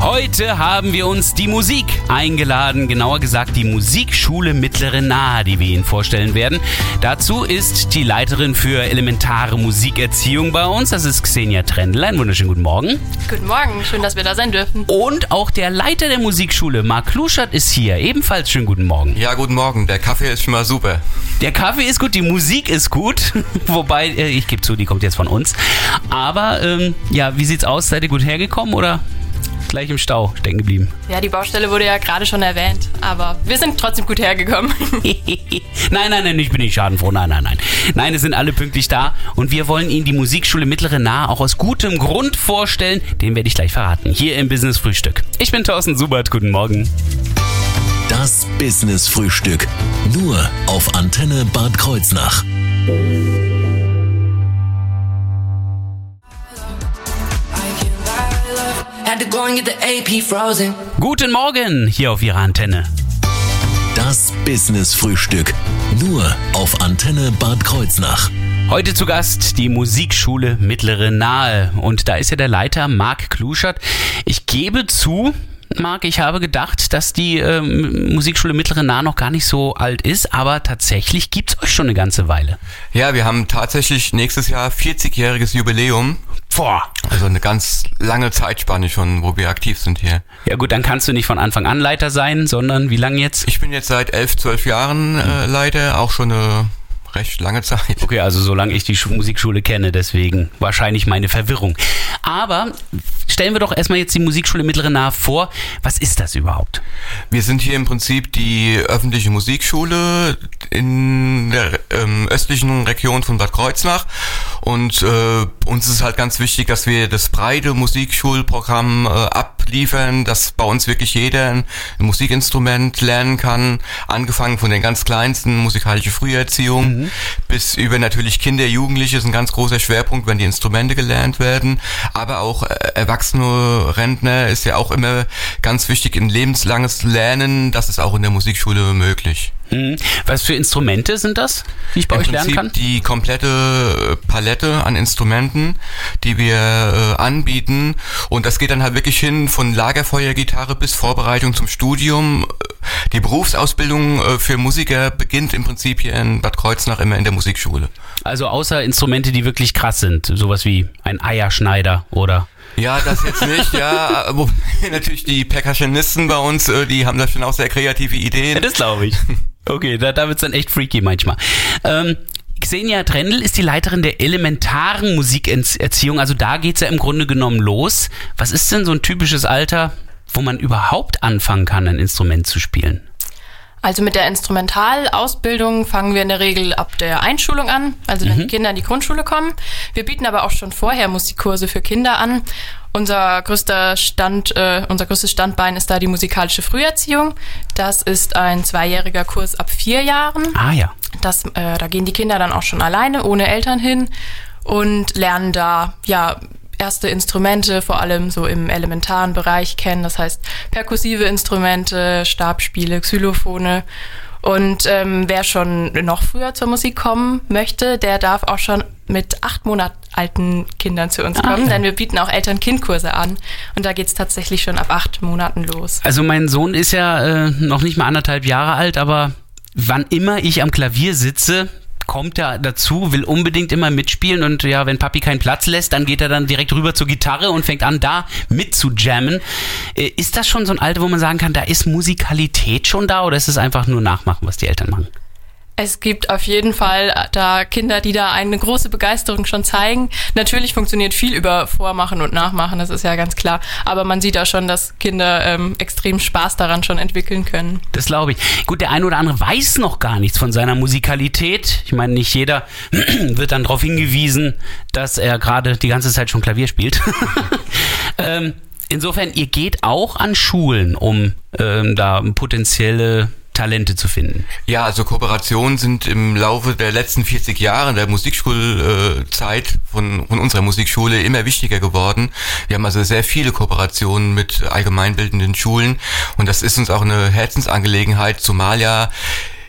Heute haben wir uns die Musik eingeladen, genauer gesagt die Musikschule Mittlere Nahe, die wir Ihnen vorstellen werden. Dazu ist die Leiterin für elementare Musikerziehung bei uns, das ist Xenia Trendl. Einen wunderschönen guten Morgen. Guten Morgen, schön, dass wir da sein dürfen. Und auch der Leiter der Musikschule, Marc Kluschert, ist hier. Ebenfalls schönen guten Morgen. Ja, guten Morgen. Der Kaffee ist schon mal super. Der Kaffee ist gut, die Musik ist gut. Wobei, äh, ich gebe zu, die kommt jetzt von uns. Aber ähm, ja, wie sieht's aus? Seid ihr gut hergekommen oder gleich im Stau stecken geblieben? Ja, die Baustelle wurde ja gerade schon erwähnt, aber wir sind trotzdem gut hergekommen. nein, nein, nein, ich bin nicht schadenfroh. Nein, nein, nein. Nein, es sind alle pünktlich da und wir wollen Ihnen die Musikschule Mittlere Nahe auch aus gutem Grund vorstellen. Den werde ich gleich verraten. Hier im Business Frühstück. Ich bin Thorsten Subert. Guten Morgen. Das Business-Frühstück. Nur auf Antenne Bad Kreuznach. Guten Morgen hier auf Ihrer Antenne. Das Business-Frühstück. Nur auf Antenne Bad Kreuznach. Heute zu Gast die Musikschule Mittlere Nahe. Und da ist ja der Leiter Marc Kluschert. Ich gebe zu, Marc, ich habe gedacht, dass die ähm, Musikschule Mittlere Nahe noch gar nicht so alt ist, aber tatsächlich gibt es euch schon eine ganze Weile. Ja, wir haben tatsächlich nächstes Jahr 40-jähriges Jubiläum. Boah. Also eine ganz lange Zeitspanne schon, wo wir aktiv sind hier. Ja gut, dann kannst du nicht von Anfang an Leiter sein, sondern wie lange jetzt? Ich bin jetzt seit elf, zwölf Jahren äh, Leiter, auch schon eine recht lange Zeit. Okay, also solange ich die Schu Musikschule kenne, deswegen wahrscheinlich meine Verwirrung. Aber stellen wir doch erstmal jetzt die Musikschule Mittlere Nahe vor. Was ist das überhaupt? Wir sind hier im Prinzip die öffentliche Musikschule in der ähm, östlichen Region von Bad Kreuznach. Und äh, uns ist halt ganz wichtig, dass wir das breite Musikschulprogramm äh, abliefern, dass bei uns wirklich jeder ein Musikinstrument lernen kann, angefangen von den ganz kleinsten musikalische Früherziehung mhm. bis über natürlich Kinder, Jugendliche ist ein ganz großer Schwerpunkt, wenn die Instrumente gelernt werden, aber auch äh, erwachsene Rentner ist ja auch immer ganz wichtig, ein lebenslanges Lernen, das ist auch in der Musikschule möglich. Mhm. Was für Instrumente sind das, die ich bei Im euch Prinzip lernen kann? Die komplette Palette an Instrumenten, die wir äh, anbieten. Und das geht dann halt wirklich hin von Lagerfeuergitarre bis Vorbereitung zum Studium. Die Berufsausbildung äh, für Musiker beginnt im Prinzip hier in Bad Kreuznach immer in der Musikschule. Also außer Instrumente, die wirklich krass sind, sowas wie ein Eierschneider oder ja, das jetzt nicht, ja. Wo, natürlich die Percussionisten bei uns, äh, die haben da schon auch sehr kreative Ideen. Ja, das glaube ich. Okay, da, da wird's dann echt freaky manchmal. Ähm, Xenia Trendl ist die Leiterin der elementaren Musikerziehung. Also da geht's ja im Grunde genommen los. Was ist denn so ein typisches Alter, wo man überhaupt anfangen kann, ein Instrument zu spielen? Also mit der Instrumentalausbildung fangen wir in der Regel ab der Einschulung an, also wenn mhm. die Kinder in die Grundschule kommen. Wir bieten aber auch schon vorher Musikkurse für Kinder an. Unser größter Stand, äh, unser größtes Standbein ist da die musikalische Früherziehung. Das ist ein zweijähriger Kurs ab vier Jahren. Ah ja. Das, äh, da gehen die Kinder dann auch schon alleine, ohne Eltern hin und lernen da ja erste Instrumente, vor allem so im elementaren Bereich kennen. Das heißt perkussive Instrumente, Stabspiele, Xylophone. Und ähm, wer schon noch früher zur Musik kommen möchte, der darf auch schon mit acht Monat alten Kindern zu uns ah, kommen, ja. denn wir bieten auch Eltern-Kind-Kurse an. Und da geht's tatsächlich schon ab acht Monaten los. Also mein Sohn ist ja äh, noch nicht mal anderthalb Jahre alt, aber wann immer ich am Klavier sitze, kommt er dazu, will unbedingt immer mitspielen und ja, wenn Papi keinen Platz lässt, dann geht er dann direkt rüber zur Gitarre und fängt an, da mit zu jammen. Äh, ist das schon so ein Alter, wo man sagen kann, da ist Musikalität schon da oder ist es einfach nur nachmachen, was die Eltern machen? Es gibt auf jeden Fall da Kinder, die da eine große Begeisterung schon zeigen. Natürlich funktioniert viel über Vormachen und Nachmachen, das ist ja ganz klar. Aber man sieht da schon, dass Kinder ähm, extrem Spaß daran schon entwickeln können. Das glaube ich. Gut, der eine oder andere weiß noch gar nichts von seiner Musikalität. Ich meine, nicht jeder wird dann darauf hingewiesen, dass er gerade die ganze Zeit schon Klavier spielt. ähm, insofern, ihr geht auch an Schulen, um ähm, da potenzielle Talente zu finden? Ja, also Kooperationen sind im Laufe der letzten 40 Jahre der Musikschulzeit von, von unserer Musikschule immer wichtiger geworden. Wir haben also sehr viele Kooperationen mit allgemeinbildenden Schulen und das ist uns auch eine Herzensangelegenheit, zumal ja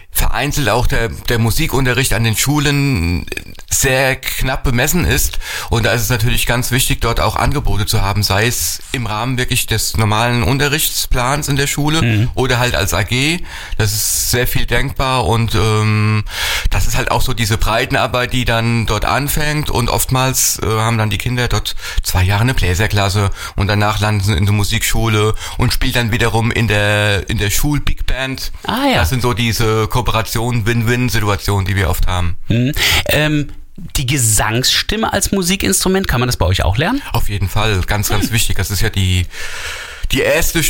vereinzelt auch der, der Musikunterricht an den Schulen sehr knapp bemessen ist. Und da ist es natürlich ganz wichtig, dort auch Angebote zu haben, sei es im Rahmen wirklich des normalen Unterrichtsplans in der Schule mhm. oder halt als AG. Das ist sehr viel denkbar und ähm, das ist halt auch so diese Breitenarbeit, die dann dort anfängt und oftmals äh, haben dann die Kinder dort zwei Jahre eine Bläserklasse und danach landen sie in der Musikschule und spielen dann wiederum in der in der Schul-Big Band. Ah, ja. Das sind so diese Kooperation, Win-Win-Situationen, die wir oft haben. Mhm. Ähm, die Gesangsstimme als Musikinstrument, kann man das bei euch auch lernen? Auf jeden Fall, ganz, ganz hm. wichtig. Das ist ja die, die erste,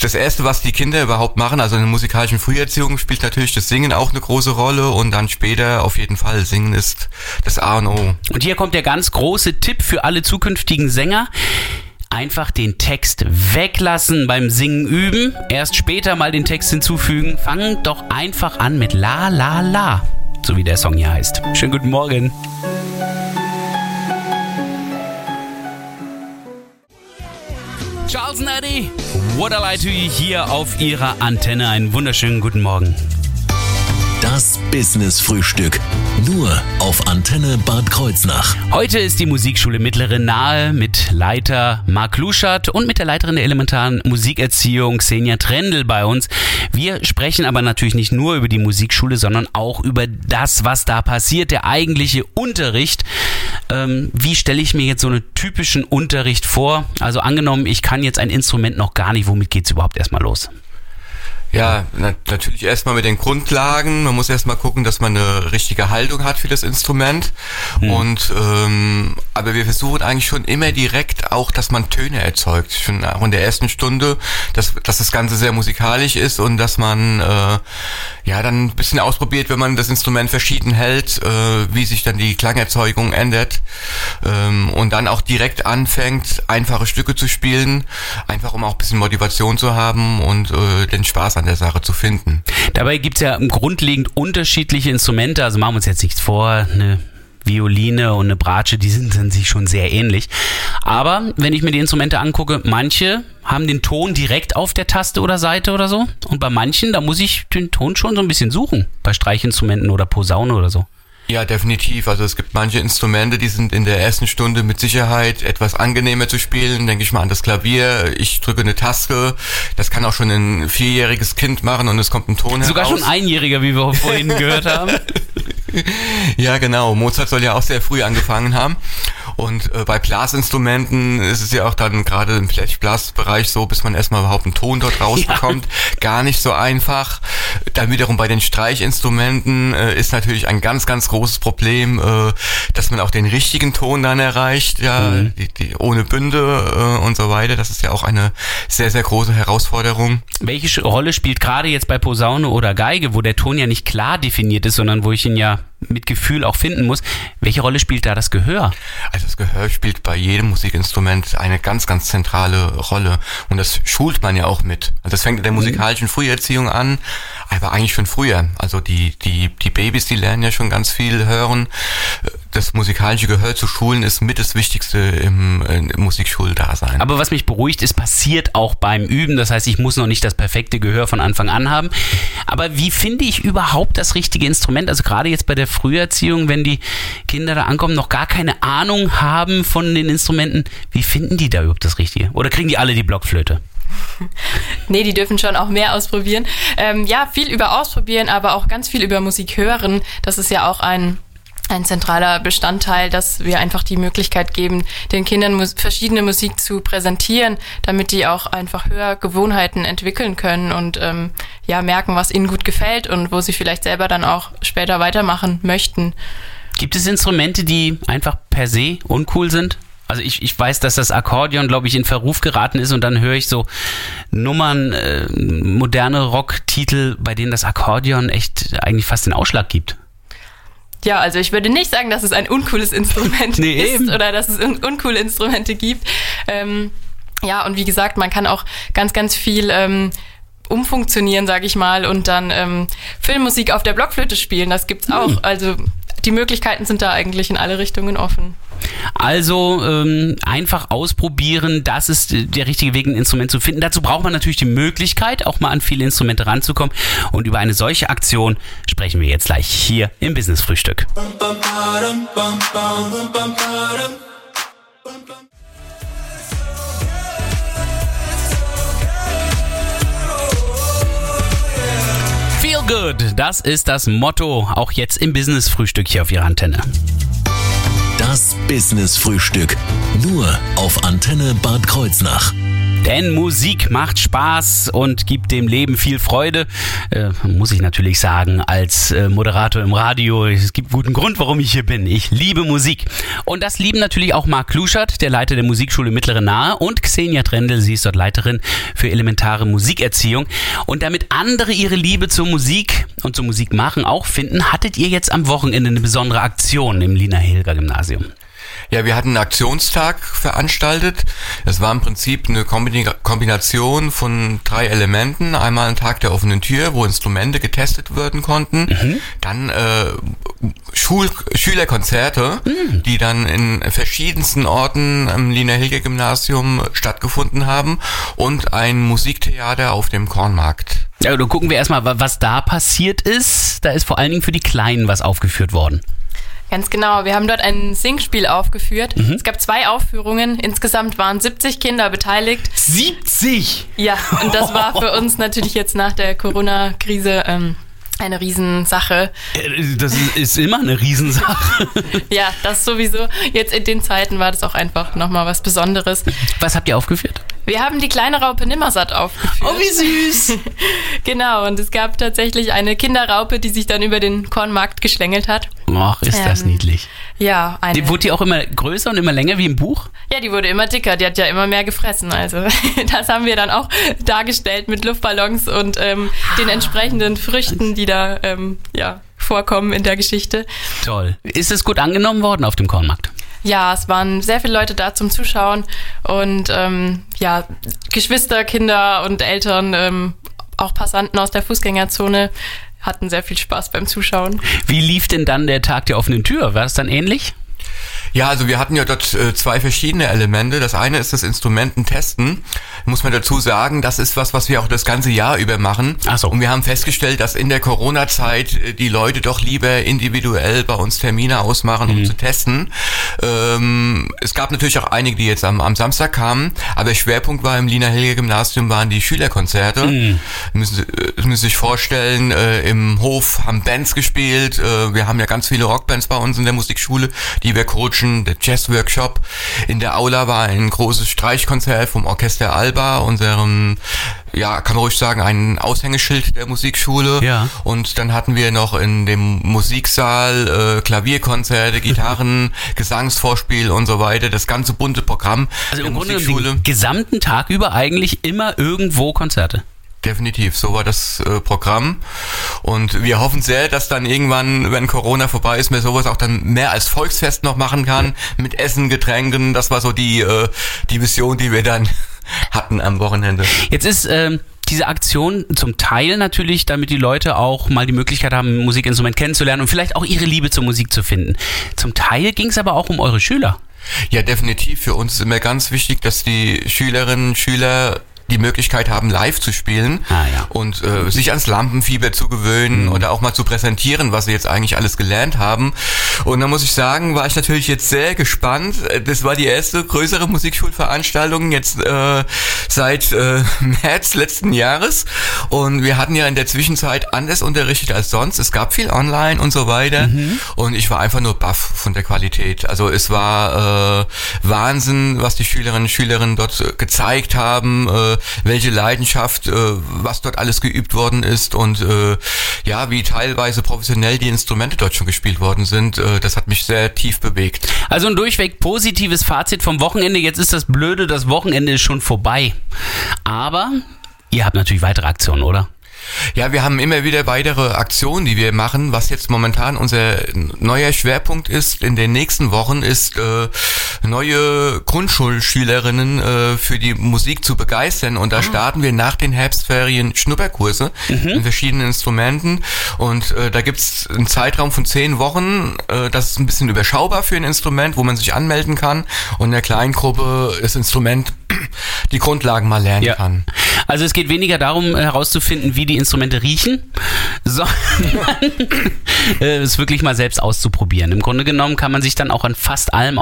das erste, was die Kinder überhaupt machen. Also in der musikalischen Früherziehung spielt natürlich das Singen auch eine große Rolle und dann später auf jeden Fall Singen ist das A und O. Und hier kommt der ganz große Tipp für alle zukünftigen Sänger einfach den Text weglassen beim Singen üben, erst später mal den Text hinzufügen. Fangen doch einfach an mit La La La, so wie der Song hier heißt. Schönen guten Morgen. Charles Nutty, What I Lie to You hier auf Ihrer Antenne. Einen wunderschönen guten Morgen. Das Business Frühstück. Nur auf Antenne Bad Kreuznach. Heute ist die Musikschule Mittlere Nahe mit Leiter Marc Luschert und mit der Leiterin der elementaren Musikerziehung Xenia Trendl bei uns. Wir sprechen aber natürlich nicht nur über die Musikschule, sondern auch über das, was da passiert, der eigentliche Unterricht. Ähm, wie stelle ich mir jetzt so einen typischen Unterricht vor? Also angenommen, ich kann jetzt ein Instrument noch gar nicht, womit geht es überhaupt erstmal los? Ja, na, natürlich erstmal mit den Grundlagen. Man muss erstmal gucken, dass man eine richtige Haltung hat für das Instrument. Hm. Und ähm, aber wir versuchen eigentlich schon immer direkt auch, dass man Töne erzeugt. Schon auch in der ersten Stunde, dass, dass das Ganze sehr musikalisch ist und dass man äh, ja dann ein bisschen ausprobiert, wenn man das Instrument verschieden hält, äh, wie sich dann die Klangerzeugung ändert. Ähm, und dann auch direkt anfängt, einfache Stücke zu spielen, einfach um auch ein bisschen Motivation zu haben und äh, den Spaß an an der Sache zu finden. Dabei gibt es ja grundlegend unterschiedliche Instrumente, also machen wir uns jetzt nichts vor, eine Violine und eine Bratsche, die sind dann sich schon sehr ähnlich. Aber wenn ich mir die Instrumente angucke, manche haben den Ton direkt auf der Taste oder Seite oder so. Und bei manchen, da muss ich den Ton schon so ein bisschen suchen. Bei Streichinstrumenten oder Posaune oder so. Ja, definitiv. Also es gibt manche Instrumente, die sind in der ersten Stunde mit Sicherheit etwas angenehmer zu spielen. Denke ich mal an das Klavier. Ich drücke eine Taste. Das kann auch schon ein vierjähriges Kind machen und es kommt ein Ton Sogar heraus. schon einjähriger, wie wir vorhin gehört haben. ja, genau. Mozart soll ja auch sehr früh angefangen haben. Und äh, bei Blasinstrumenten ist es ja auch dann gerade im Blechblasbereich so, bis man erstmal überhaupt einen Ton dort rausbekommt, ja. gar nicht so einfach. Dann wiederum bei den Streichinstrumenten äh, ist natürlich ein ganz, ganz großes Problem, äh, dass man auch den richtigen Ton dann erreicht, ja, mhm. die, die, ohne Bünde äh, und so weiter. Das ist ja auch eine sehr, sehr große Herausforderung. Welche Rolle spielt gerade jetzt bei Posaune oder Geige, wo der Ton ja nicht klar definiert ist, sondern wo ich ihn ja mit Gefühl auch finden muss. Welche Rolle spielt da das Gehör? Also das Gehör spielt bei jedem Musikinstrument eine ganz, ganz zentrale Rolle. Und das schult man ja auch mit. Also das fängt in der mhm. musikalischen Früherziehung an, aber eigentlich schon früher. Also die, die, die Babys, die lernen ja schon ganz viel hören. Das musikalische Gehör zu schulen ist mit das Wichtigste im, im Musikschuldasein. Aber was mich beruhigt, ist passiert auch beim Üben. Das heißt, ich muss noch nicht das perfekte Gehör von Anfang an haben. Aber wie finde ich überhaupt das richtige Instrument? Also gerade jetzt bei der Früherziehung, wenn die Kinder da ankommen, noch gar keine Ahnung haben von den Instrumenten, wie finden die da überhaupt das Richtige? Oder kriegen die alle die Blockflöte? nee, die dürfen schon auch mehr ausprobieren. Ähm, ja, viel über ausprobieren, aber auch ganz viel über Musik hören. Das ist ja auch ein ein zentraler Bestandteil, dass wir einfach die Möglichkeit geben, den Kindern mus verschiedene Musik zu präsentieren, damit die auch einfach Hörgewohnheiten entwickeln können und ähm, ja merken, was ihnen gut gefällt und wo sie vielleicht selber dann auch später weitermachen möchten. Gibt es Instrumente, die einfach per se uncool sind? Also ich, ich weiß, dass das Akkordeon, glaube ich, in Verruf geraten ist und dann höre ich so Nummern, äh, moderne Rocktitel, bei denen das Akkordeon echt eigentlich fast den Ausschlag gibt. Ja, also ich würde nicht sagen, dass es ein uncooles Instrument nee, ist eben. oder dass es un uncoole Instrumente gibt. Ähm, ja, und wie gesagt, man kann auch ganz, ganz viel ähm, umfunktionieren, sage ich mal, und dann ähm, Filmmusik auf der Blockflöte spielen. Das gibt's auch. Mhm. Also die Möglichkeiten sind da eigentlich in alle Richtungen offen. Also ähm, einfach ausprobieren, das ist der richtige Weg, ein Instrument zu finden. Dazu braucht man natürlich die Möglichkeit, auch mal an viele Instrumente ranzukommen. Und über eine solche Aktion sprechen wir jetzt gleich hier im Business Frühstück. Good, das ist das Motto, auch jetzt im Business Frühstück hier auf Ihrer Antenne. Das Business Frühstück. Nur auf Antenne Bad Kreuznach. Denn Musik macht Spaß und gibt dem Leben viel Freude. Äh, muss ich natürlich sagen, als äh, Moderator im Radio. Es gibt guten Grund, warum ich hier bin. Ich liebe Musik. Und das lieben natürlich auch Marc Kluschert, der Leiter der Musikschule Mittlere Nahe, und Xenia Trendel, sie ist dort Leiterin für elementare Musikerziehung. Und damit andere ihre Liebe zur Musik und zum Musikmachen auch finden, hattet ihr jetzt am Wochenende eine besondere Aktion im Lina Hilger Gymnasium. Ja, wir hatten einen Aktionstag veranstaltet. Das war im Prinzip eine Kombination von drei Elementen. Einmal ein Tag der offenen Tür, wo Instrumente getestet werden konnten. Mhm. Dann äh, Schul Schülerkonzerte, mhm. die dann in verschiedensten Orten am Lina Hilge Gymnasium stattgefunden haben. Und ein Musiktheater auf dem Kornmarkt. Ja, dann gucken wir erstmal, was da passiert ist. Da ist vor allen Dingen für die Kleinen was aufgeführt worden. Ganz genau. Wir haben dort ein Singspiel aufgeführt. Mhm. Es gab zwei Aufführungen. Insgesamt waren 70 Kinder beteiligt. 70? Ja, und das war für uns natürlich jetzt nach der Corona-Krise ähm, eine Riesensache. Äh, das ist immer eine Riesensache. ja, das sowieso. Jetzt in den Zeiten war das auch einfach nochmal was Besonderes. Was habt ihr aufgeführt? Wir haben die kleine Raupe Nimmersatt aufgeführt. Oh, wie süß! genau, und es gab tatsächlich eine Kinderraupe, die sich dann über den Kornmarkt geschlängelt hat. Ach, ist ähm, das niedlich. Ja, eine. Die, wurde die auch immer größer und immer länger wie im Buch? Ja, die wurde immer dicker. Die hat ja immer mehr gefressen. Also, das haben wir dann auch dargestellt mit Luftballons und ähm, den entsprechenden Früchten, die da ähm, ja, vorkommen in der Geschichte. Toll. Ist es gut angenommen worden auf dem Kornmarkt? Ja, es waren sehr viele Leute da zum Zuschauen und ähm, ja, Geschwister, Kinder und Eltern, ähm, auch Passanten aus der Fußgängerzone hatten sehr viel Spaß beim Zuschauen. Wie lief denn dann der Tag der offenen Tür? War es dann ähnlich? Ja, also wir hatten ja dort äh, zwei verschiedene Elemente. Das eine ist das Instrumententesten. Muss man dazu sagen, das ist was, was wir auch das ganze Jahr über machen. Ach so. Und wir haben festgestellt, dass in der Corona-Zeit äh, die Leute doch lieber individuell bei uns Termine ausmachen, um mhm. zu testen. Ähm, es gab natürlich auch einige, die jetzt am, am Samstag kamen, aber der Schwerpunkt war im Lina Hilge Gymnasium waren die Schülerkonzerte. Mhm. Müssen, äh, müssen sich vorstellen, äh, im Hof haben Bands gespielt. Äh, wir haben ja ganz viele Rockbands bei uns in der Musikschule, die wir coachen Session, der Jazz Workshop. In der Aula war ein großes Streichkonzert vom Orchester Alba, unserem, ja, kann man ruhig sagen, ein Aushängeschild der Musikschule. Ja. Und dann hatten wir noch in dem Musiksaal äh, Klavierkonzerte, Gitarren, Gesangsvorspiel und so weiter, das ganze bunte Programm also der im Musikschule. Grunde den gesamten Tag über eigentlich immer irgendwo Konzerte. Definitiv, so war das äh, Programm. Und wir hoffen sehr, dass dann irgendwann, wenn Corona vorbei ist, man sowas auch dann mehr als Volksfest noch machen kann, mit Essen, Getränken. Das war so die, äh, die Vision, die wir dann hatten am Wochenende. Jetzt ist ähm, diese Aktion zum Teil natürlich, damit die Leute auch mal die Möglichkeit haben, ein Musikinstrument kennenzulernen und vielleicht auch ihre Liebe zur Musik zu finden. Zum Teil ging es aber auch um eure Schüler. Ja, definitiv. Für uns ist immer ganz wichtig, dass die Schülerinnen und Schüler die Möglichkeit haben, live zu spielen ah, ja. und äh, sich ans Lampenfieber zu gewöhnen mhm. oder auch mal zu präsentieren, was sie jetzt eigentlich alles gelernt haben. Und da muss ich sagen, war ich natürlich jetzt sehr gespannt. Das war die erste größere Musikschulveranstaltung jetzt äh, seit äh, März letzten Jahres. Und wir hatten ja in der Zwischenzeit anders unterrichtet als sonst. Es gab viel online und so weiter. Mhm. Und ich war einfach nur baff von der Qualität. Also es war äh, Wahnsinn, was die Schülerinnen und Schüler dort äh, gezeigt haben. Äh, welche Leidenschaft, äh, was dort alles geübt worden ist und äh, ja, wie teilweise professionell die Instrumente dort schon gespielt worden sind. Äh, das hat mich sehr tief bewegt. Also ein durchweg positives Fazit vom Wochenende. Jetzt ist das Blöde, das Wochenende ist schon vorbei. Aber ihr habt natürlich weitere Aktionen, oder? Ja, wir haben immer wieder weitere Aktionen, die wir machen. Was jetzt momentan unser neuer Schwerpunkt ist in den nächsten Wochen, ist äh, neue Grundschulschülerinnen äh, für die Musik zu begeistern. Und da starten wir nach den Herbstferien Schnupperkurse in verschiedenen Instrumenten. Und äh, da gibt's einen Zeitraum von zehn Wochen. Äh, das ist ein bisschen überschaubar für ein Instrument, wo man sich anmelden kann. Und in der Kleingruppe das Instrument die Grundlagen mal lernen kann. Also es geht weniger darum herauszufinden, wie die Instrumente riechen, sondern äh, es wirklich mal selbst auszuprobieren. Im Grunde genommen kann man sich dann auch an fast allem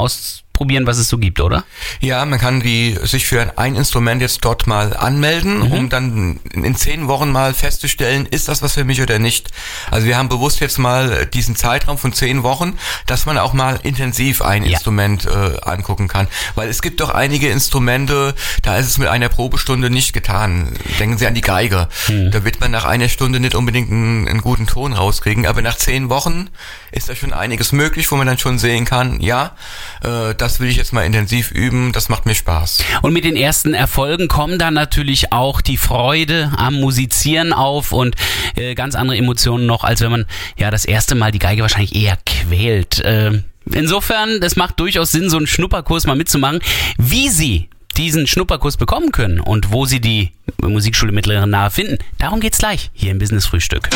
ausprobieren, was es so gibt, oder? Ja, man kann die sich für ein Instrument jetzt dort mal anmelden, Mhm. um dann in zehn Wochen mal festzustellen, ist das was für mich oder nicht. Also wir haben bewusst jetzt mal diesen Zeitraum von zehn Wochen, dass man auch mal intensiv ein Ja. Instrument äh, angucken kann. Weil es gibt doch einige Instrumente, da ist es mit einer Probestunde nicht getan. Denken Sie an die Geige. Mhm. Da wird man nach einer Stunde nicht unbedingt einen, einen guten Ton rauskriegen, aber nach zehn Wochen ist da schon einiges möglich, wo man dann schon sehen kann, ja, äh, das will ich jetzt mal intensiv üben, das macht mir Spaß. Und mit den ersten Erfolgen kommen dann natürlich auch die Freude am Musizieren auf und äh, ganz andere Emotionen noch, als wenn man ja das erste Mal die Geige wahrscheinlich eher quält. Äh, insofern, es macht durchaus Sinn, so einen Schnupperkurs mal mitzumachen. Wie Sie diesen Schnupperkurs bekommen können und wo Sie die Musikschule Mittlere Nahe finden, darum geht's gleich hier im Business Frühstück.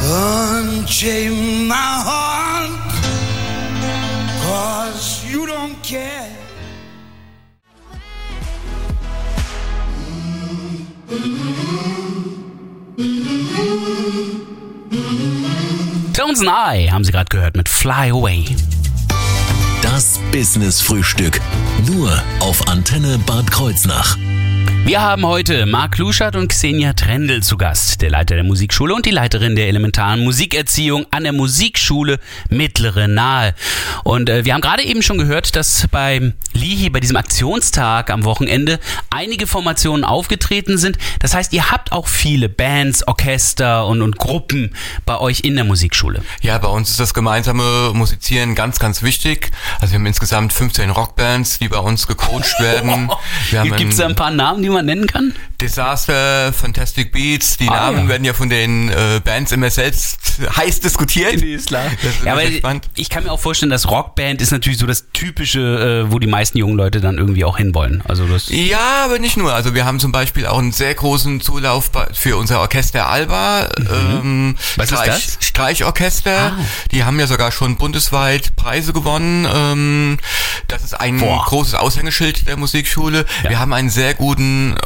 Unchain my heart, care. Tones and I haben Sie gerade gehört mit Fly Away. Das Business Frühstück. Nur auf Antenne Bad Kreuznach. Wir haben heute Marc Luschert und Xenia Trendl zu Gast, der Leiter der Musikschule und die Leiterin der elementaren Musikerziehung an der Musikschule Mittlere Nahe. Und äh, wir haben gerade eben schon gehört, dass beim Lihi, bei diesem Aktionstag am Wochenende, einige Formationen aufgetreten sind. Das heißt, ihr habt auch viele Bands, Orchester und, und Gruppen bei euch in der Musikschule. Ja, bei uns ist das gemeinsame Musizieren ganz, ganz wichtig. Also wir haben insgesamt 15 Rockbands, die bei uns gecoacht werden. Wir Gibt es da ein paar Namen, die man nennen kann? Disaster, Fantastic Beats, die Ah, Namen ja. werden ja von den äh, Bands immer selbst heiß diskutiert. ist klar. Das ist Ja, aber spannend. ich kann mir auch vorstellen, dass Rockband ist natürlich so das typische, äh, wo die meisten jungen Leute dann irgendwie auch hinwollen. Also das Ja, aber nicht nur. Also wir haben zum Beispiel auch einen sehr großen Zulauf für unser Orchester Alba. Ähm, Mhm. Was ist Streich, das? Streichorchester. Ah. Die haben ja sogar schon bundesweit Preise gewonnen. Ähm, das ist ein Boah. großes Aushängeschild der Musikschule. Ja. Wir haben einen sehr guten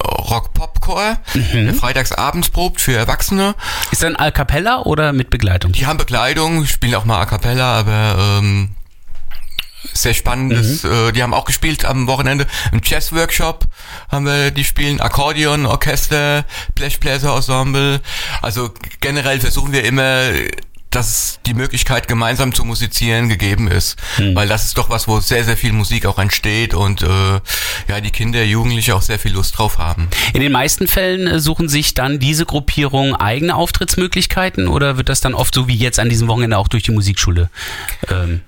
Rock-Pop-Chor, Mhm. der freitagsabends probt für Erwachsene. ist dann A cappella oder mit Begleitung? Die haben Bekleidung, spielen auch mal A Cappella, aber ähm, sehr spannendes. Mhm. Äh, die haben auch gespielt am Wochenende im Jazz-Workshop. Haben wir, die spielen Akkordeon, Orchester, Blechbläser-Ensemble. Also generell versuchen wir immer dass die Möglichkeit, gemeinsam zu musizieren, gegeben ist. Hm. Weil das ist doch was, wo sehr, sehr viel Musik auch entsteht und äh, ja, die Kinder, Jugendliche auch sehr viel Lust drauf haben. In den meisten Fällen äh, suchen sich dann diese Gruppierungen eigene Auftrittsmöglichkeiten oder wird das dann oft so wie jetzt an diesem Wochenende auch durch die Musikschule? Ähm,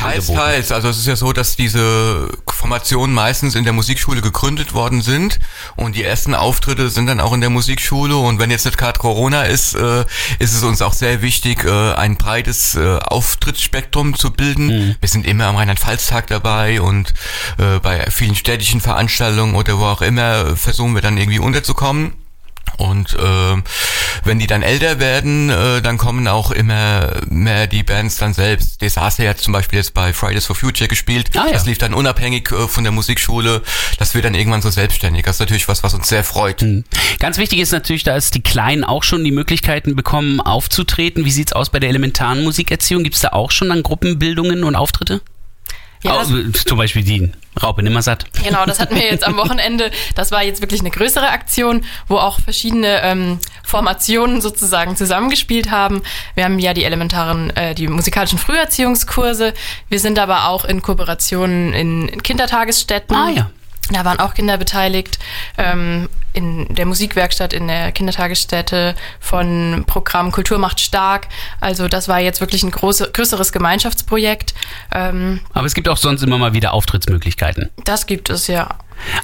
Teils, angeboten? teils. Also es ist ja so, dass diese Formationen meistens in der Musikschule gegründet worden sind und die ersten Auftritte sind dann auch in der Musikschule und wenn jetzt nicht gerade Corona ist, äh, ist es uns auch sehr wichtig, äh, ein breites äh, Auftrittsspektrum zu bilden. Mhm. Wir sind immer am Rheinland-Pfalz-Tag dabei und äh, bei vielen städtischen Veranstaltungen oder wo auch immer versuchen wir dann irgendwie unterzukommen. Und äh, wenn die dann älter werden, äh, dann kommen auch immer mehr die Bands dann selbst. Disaster hat zum Beispiel jetzt bei Fridays for Future gespielt. Ah, ja. Das lief dann unabhängig äh, von der Musikschule. Das wird dann irgendwann so selbstständig. Das ist natürlich was, was uns sehr freut. Ganz wichtig ist natürlich, dass die Kleinen auch schon die Möglichkeiten bekommen, aufzutreten. Wie sieht's aus bei der elementaren Musikerziehung? Gibt's da auch schon dann Gruppenbildungen und Auftritte? Ja, zum Beispiel die Raupe Nimmersatt. Genau, das hatten wir jetzt am Wochenende. Das war jetzt wirklich eine größere Aktion, wo auch verschiedene ähm, Formationen sozusagen zusammengespielt haben. Wir haben ja die elementaren, äh, die musikalischen Früherziehungskurse. Wir sind aber auch in Kooperationen in, in Kindertagesstätten. Ah, ja. Da waren auch Kinder beteiligt. Ähm, in der Musikwerkstatt, in der Kindertagesstätte von Programm Kultur macht stark. Also das war jetzt wirklich ein große, größeres Gemeinschaftsprojekt. Ähm, Aber es gibt auch sonst immer mal wieder Auftrittsmöglichkeiten. das gibt es ja.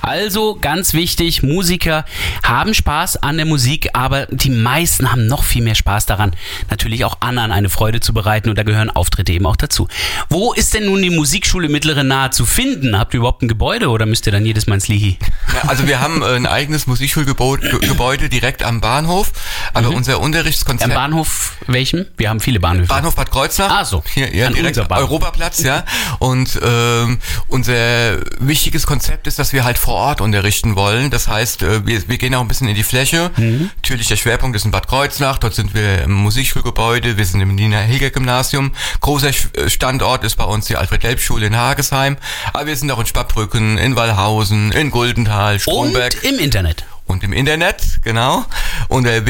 Also ganz wichtig, Musiker haben Spaß an der Musik, aber die meisten haben noch viel mehr Spaß daran, natürlich auch anderen eine Freude zu bereiten und da gehören Auftritte eben auch dazu. Wo ist denn nun die Musikschule Mittlere Nahe zu finden? Habt ihr überhaupt ein Gebäude oder müsst ihr dann jedes Mal ins Lihi? Ja, also wir haben äh, ein eigenes Musikschulgebäude Gebäude direkt am Bahnhof, aber unser Unterrichtskonzept... Am Bahnhof welchem? Wir haben viele Bahnhöfe. Bahnhof Bad Kreuznach. Ah, so. Hier, ja, direkt. Europaplatz, ja. Und ähm, unser wichtiges Konzept ist, dass wir halt vor Ort unterrichten wollen. Das heißt, äh, wir, wir gehen auch ein bisschen in die Fläche. Mhm. Natürlich, der Schwerpunkt ist in Bad Kreuznach. Dort sind wir im Musikschulgebäude. Wir sind im Nina-Heger-Gymnasium. Großer Sch- äh, Standort ist bei uns die Alfred-Delp-Schule in Hagesheim. Aber wir sind auch in Spappbrücken, in Wallhausen, in Guldenthal, Stromberg Und im Internet. und im Internet, genau, unter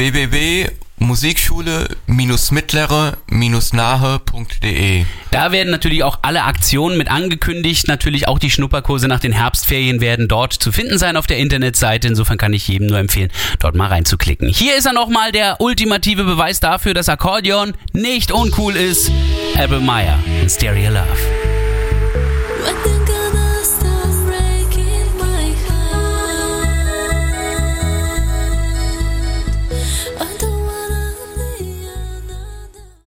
www.musikschule-mittlere-nahe.de. Da werden natürlich auch alle Aktionen mit angekündigt. Natürlich auch die Schnupperkurse nach den Herbstferien werden dort zu finden sein auf der Internetseite. Insofern kann ich jedem nur empfehlen, dort mal reinzuklicken. Hier ist er nochmal der ultimative Beweis dafür, dass Akkordeon nicht uncool ist. Abel Meyer in Stereo Love.